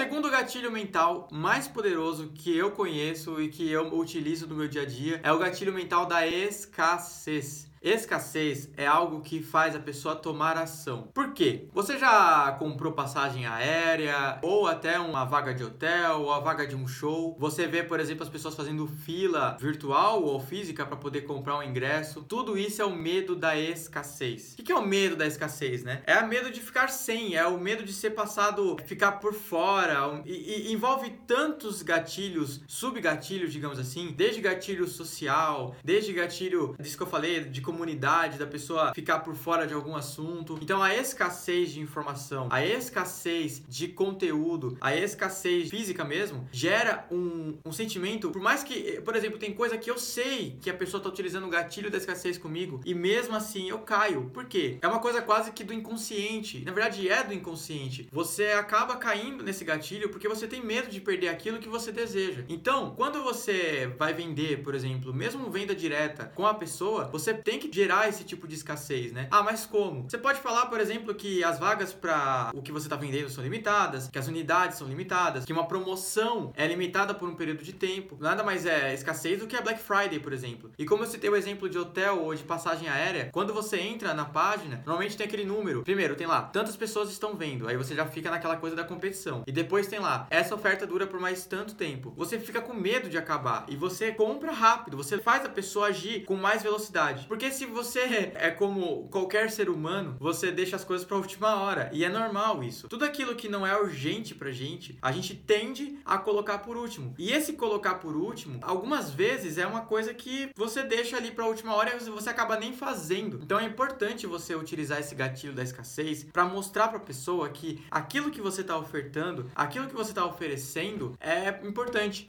segundo gatilho mental mais poderoso que eu conheço e que eu utilizo no meu dia a dia é o gatilho mental da escassez. Escassez é algo que faz a pessoa tomar ação. Por quê? Você já comprou passagem aérea ou até uma vaga de hotel ou a vaga de um show? Você vê, por exemplo, as pessoas fazendo fila virtual ou física para poder comprar um ingresso. Tudo isso é o medo da escassez. O que é o medo da escassez, né? É o medo de ficar sem, é o medo de ser passado, ficar por fora. E, e envolve tantos gatilhos, subgatilhos, digamos assim, desde gatilho social, desde gatilho, disso que eu falei, de comunidade, da pessoa ficar por fora de algum assunto. Então a escassez de informação, a escassez de conteúdo, a escassez física mesmo, gera um, um sentimento, por mais que, por exemplo, tem coisa que eu sei que a pessoa está utilizando o gatilho da escassez comigo e mesmo assim eu caio. Por quê? É uma coisa quase que do inconsciente. Na verdade, é do inconsciente. Você acaba caindo nesse gatilho porque você tem medo de perder aquilo que você deseja. Então, quando você vai vender, por exemplo, mesmo venda direta com a pessoa, você tem que gerar esse tipo de escassez, né? Ah, mas como? Você pode falar, por exemplo, que as vagas para o que você está vendendo são limitadas, que as unidades são limitadas, que uma promoção é limitada por um período de tempo. Nada mais é escassez do que a Black Friday, por exemplo. E como eu citei o exemplo de hotel ou de passagem aérea, quando você entra na página, normalmente tem aquele número. Primeiro, tem lá, tantas pessoas estão vendo. Aí você já fica naquela coisa da competição. E depois tem lá, essa oferta dura por mais tanto tempo. Você fica com medo de acabar e você compra rápido, você faz a pessoa agir com mais velocidade. Se você é como qualquer ser humano, você deixa as coisas para última hora. E é normal isso. Tudo aquilo que não é urgente pra gente, a gente tende a colocar por último. E esse colocar por último, algumas vezes é uma coisa que você deixa ali pra última hora e você acaba nem fazendo. Então é importante você utilizar esse gatilho da escassez para mostrar pra pessoa que aquilo que você tá ofertando, aquilo que você tá oferecendo é importante.